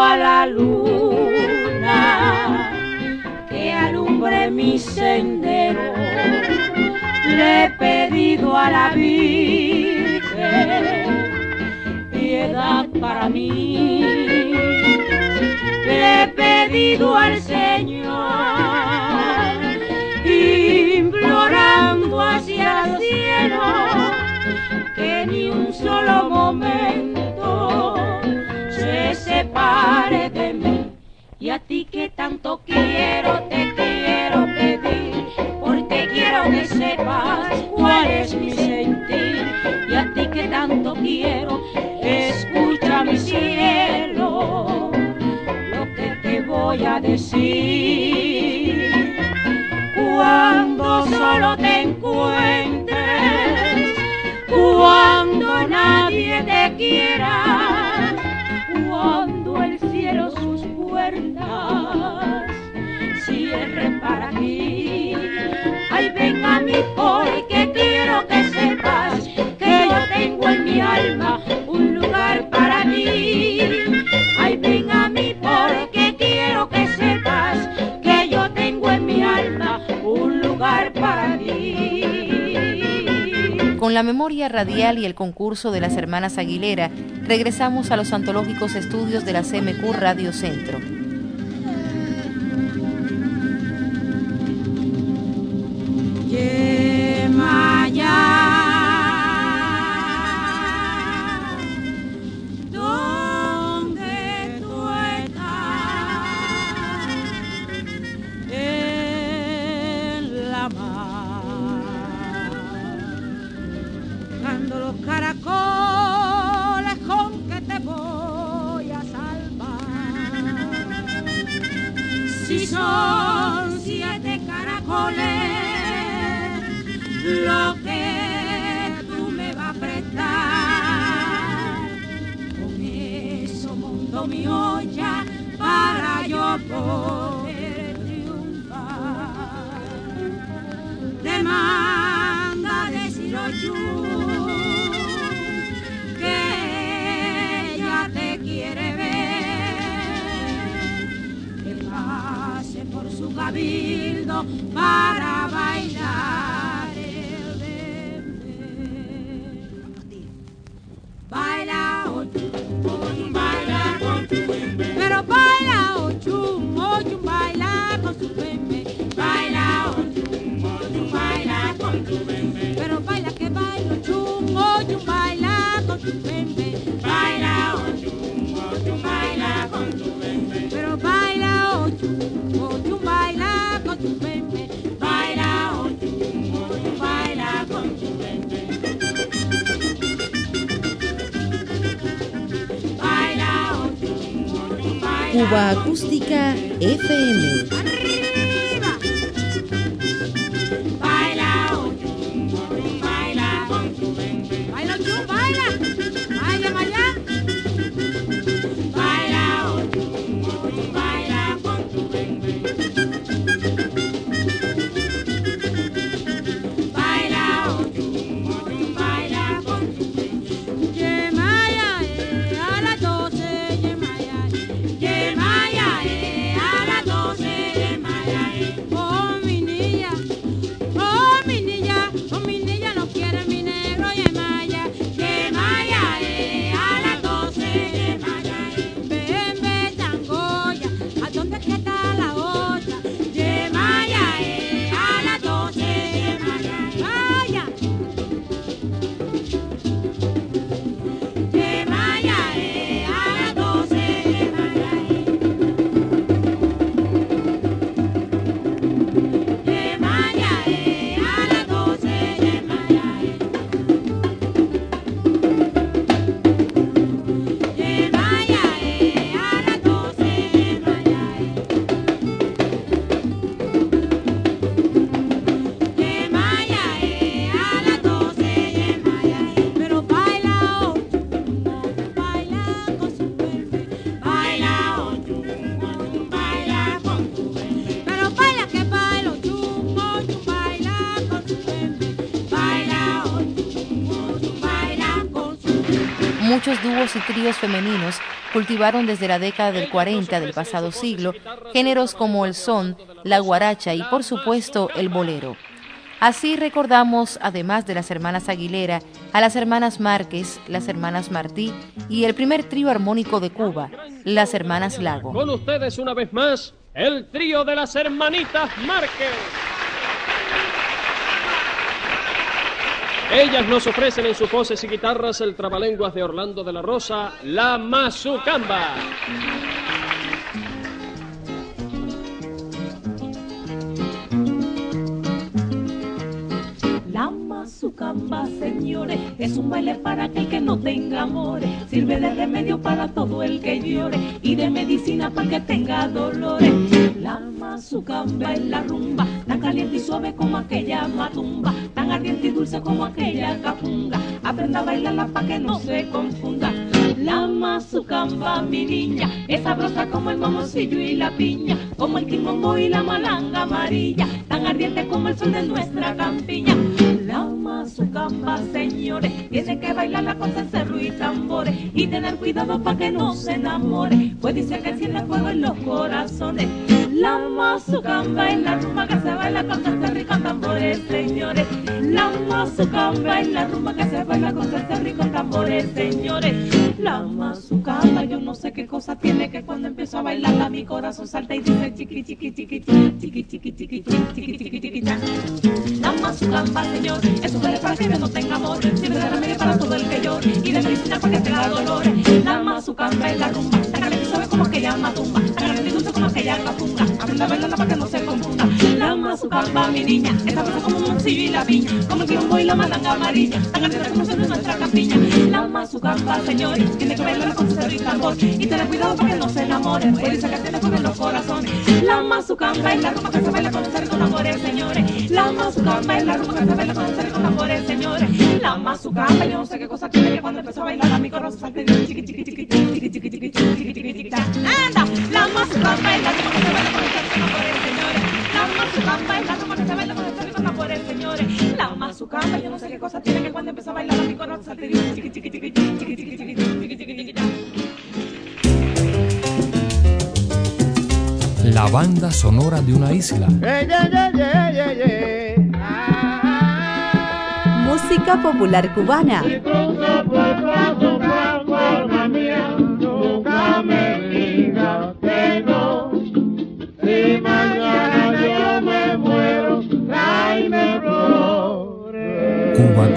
A la luna que alumbre mi sendero. Le he pedido a la Virgen piedad para mí. Le he pedido al Señor implorando hacia el cielo que ni un solo momento Y a ti que tanto quiero, te quiero pedir, porque quiero que sepas cuál es mi sentir. Y a ti que tanto quiero, mí porque quiero que sepas que yo tengo en mi alma un lugar para ti. Ay, ven a mí porque quiero que sepas que yo tengo en mi alma un lugar para ti. Con la memoria radial y el concurso de las hermanas Aguilera, regresamos a los antológicos estudios de la CMQ Radio Centro. Mi olla para yo poder triunfar. Te manda decir Oyu que ella te quiere ver que pase por su cabildo para Cuba Acústica FM. Muchos dúos y tríos femeninos cultivaron desde la década del 40 del pasado siglo géneros como el son, la guaracha y por supuesto el bolero. Así recordamos, además de las hermanas Aguilera, a las hermanas Márquez, las hermanas Martí y el primer trío armónico de Cuba, las hermanas Lago. Con ustedes una vez más, el trío de las hermanitas Márquez. Ellas nos ofrecen en sus voces y guitarras el trabalenguas de Orlando de la Rosa, La Mazucamba. su camba, señores, es un baile para aquel que no tenga amores, sirve de remedio para todo el que llore y de medicina para el que tenga dolores. La mazucamba es la rumba, tan caliente y suave como aquella matumba, tan ardiente y dulce como aquella capunga. Aprenda a bailarla para que no se confunda. La mazucamba, mi niña, es sabrosa como el mamoncillo y la piña, como el quimombo y la malanga amarilla, tan ardiente como el sol de nuestra campiña su camba, señores. Tiene que bailarla con cencerro y tambores y tener cuidado para que no se enamore, pues dice que enciende fuego en los corazones. La mazucamba es la rumba que se baila con y con tambores, señores. La mazucamba es la rumba que se baila con y con tambores, señores. La mazucamba, yo no sé qué cosa tiene que cuando empiezo a bailarla mi corazón salta y dice chiqui chiqui chiqui chiqui chiqui chiqui chiqui chiqui chiqui La mazucamba, señor, es un para que no tenga amor, sirve de remedio para todo el que llore y de medicina para que tenga dolores. La mazucamba es la rumba, caliente y suave como aquella matumba, tan caliente y dulce como aquella capunga. Aprenda a bailarla para que no se confunda. La mazucamba, mi niña, esta cosa como un moncillo y la viña, como el quilombo y la malanga amarilla, tan caliente como se nuestra campiña. La mazucamba, señor, tiene que bailarla con su y tambor y tener cuidado para que no se enamore, que tiene fuego en los corazones. La mazucamba es la rumba que se baila con y con amores, señores. La mazucamba es la rumba que se baila con y con amores, señores. La mazucamba, yo no sé qué cosa tiene que cuando empezó a bailar a mi corazón chiqui chiqui chiqui la la baila con señores. La la baila con señores. La yo no sé qué cosa tiene que cuando empezó a bailar a mi corazón salte chiqui chiqui chiqui chiqui chiqui chiqui chiqui chiqui chiqui chiqui La banda sonora de una isla. Música popular cubana.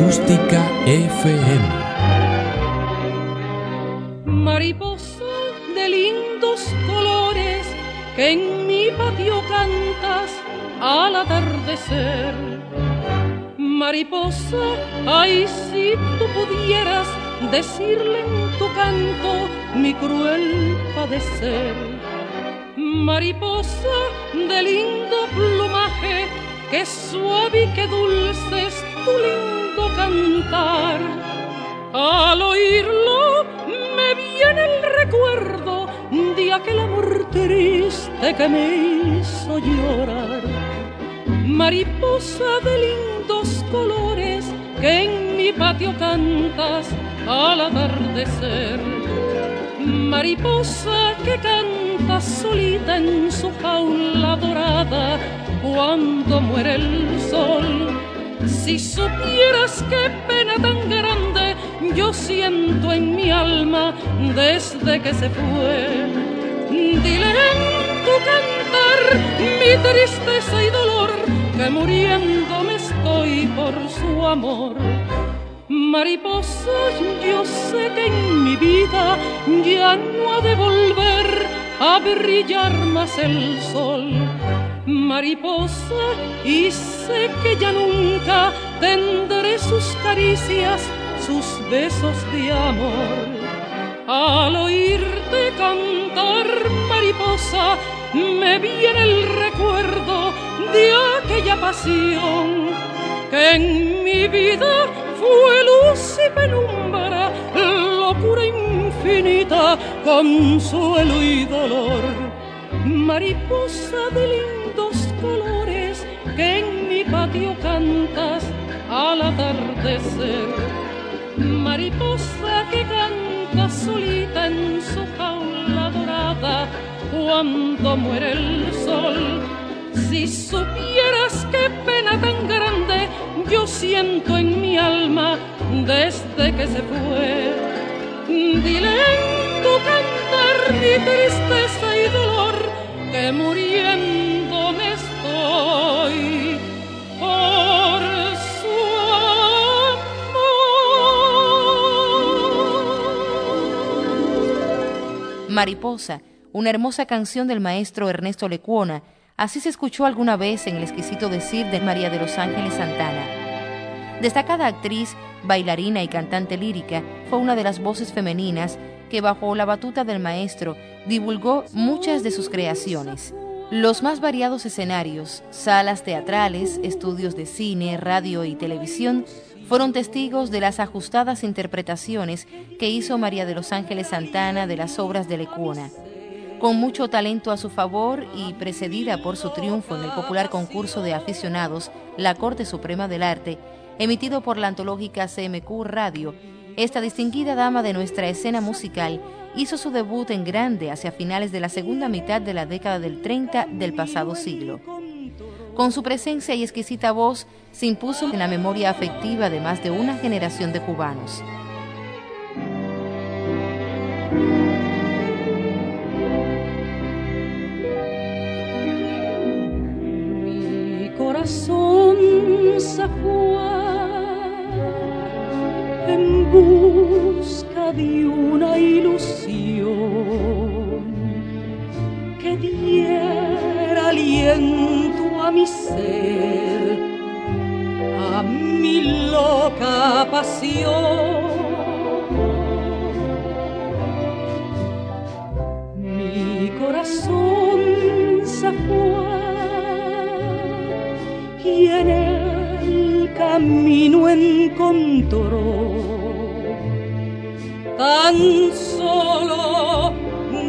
Acústica FM. Mariposa de lindos colores que en mi patio cantas al atardecer. Mariposa, ay si tú pudieras decirle en tu canto mi cruel padecer. Mariposa de lindo plumaje, que suave y que dulce es tu lindo cantar. Al oírlo me viene el recuerdo de aquel amor triste que me hizo llorar. Mariposa de lindos colores que en mi patio cantas al atardecer. Mariposa que canta solita en su jaula dorada cuando muere el sol. Si supieras qué pena tan grande yo siento en mi alma desde que se fue. Dile en tu cantar mi tristeza y dolor, que muriendo me estoy por su amor. Mariposa, yo sé que en mi vida ya no ha de volver a brillar más el sol. Mariposa, y sé que ya nunca tendré sus caricias, sus besos de amor. Al oírte cantar, mariposa, me viene el recuerdo de aquella pasión que en mi vida fue luz y penumbra, locura infinita, consuelo y dolor. Mariposa de cantas al atardecer. Mariposa que canta solita en su jaula dorada cuando muere el sol. Si supieras qué pena tan grande yo siento en mi alma desde que se fue, dile en tu cantar mi tristeza y dolor que muriendo me estoy Mariposa, una hermosa canción del maestro Ernesto Lecuona, así se escuchó alguna vez en el exquisito decir de María de los Ángeles Santana. Destacada actriz, bailarina y cantante lírica, fue una de las voces femeninas que bajo la batuta del maestro divulgó muchas de sus creaciones. Los más variados escenarios, salas teatrales, estudios de cine, radio y televisión fueron testigos de las ajustadas interpretaciones que hizo María de los Ángeles Santana de las obras de Lecuona. Con mucho talento a su favor y precedida por su triunfo en el popular concurso de aficionados La Corte Suprema del Arte, emitido por la antológica CMQ Radio, esta distinguida dama de nuestra escena musical hizo su debut en grande hacia finales de la segunda mitad de la década del 30 del pasado siglo. Con su presencia y exquisita voz se impuso en la memoria afectiva de más de una generación de cubanos. Mi corazón se pasión. Mi corazón se fue y en el camino encontró tan solo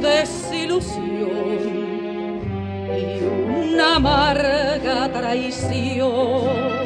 desilusión y una amarga traición.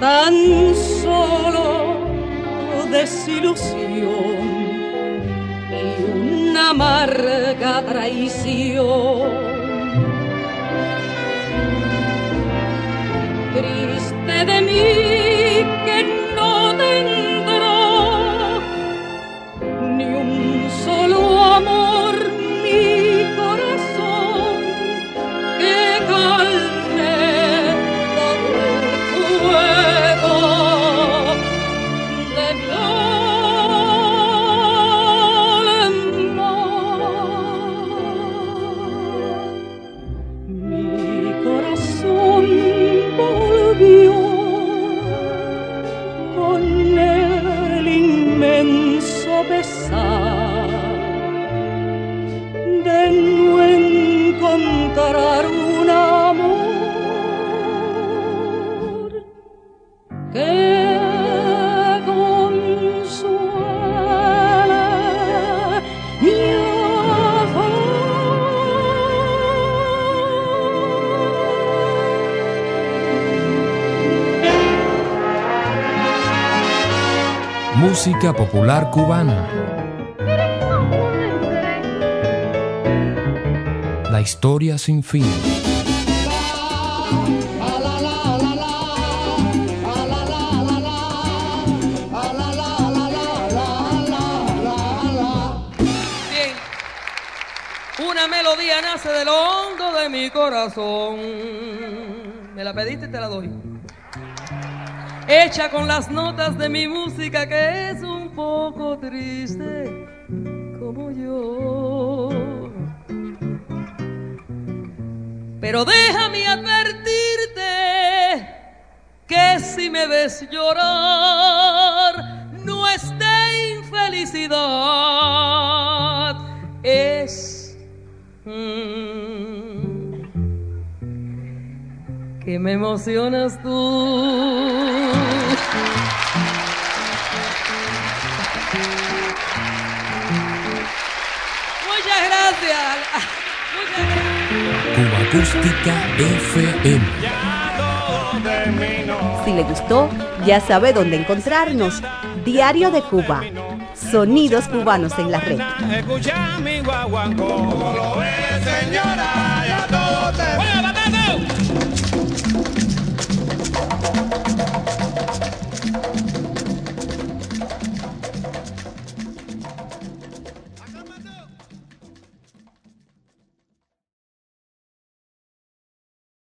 Tan solo desilusión y una amarga traición. Triste de mí pesar de no encontrar Música popular cubana. La historia sin fin. Una melodía nace de lo hondo de mi corazón. Me la pediste y te la doy. Hecha con las notas de mi música que es un poco triste como yo. Pero déjame advertirte que si me ves llorar, no es de infelicidad, que me emocionas tú. Muchas gracias. Muchas gracias. Cuba Acústica FM. Si le gustó, ya sabe dónde encontrarnos. Diario de Cuba. Sonidos cubanos en la red. Escucha mi guaguancó, lo veo.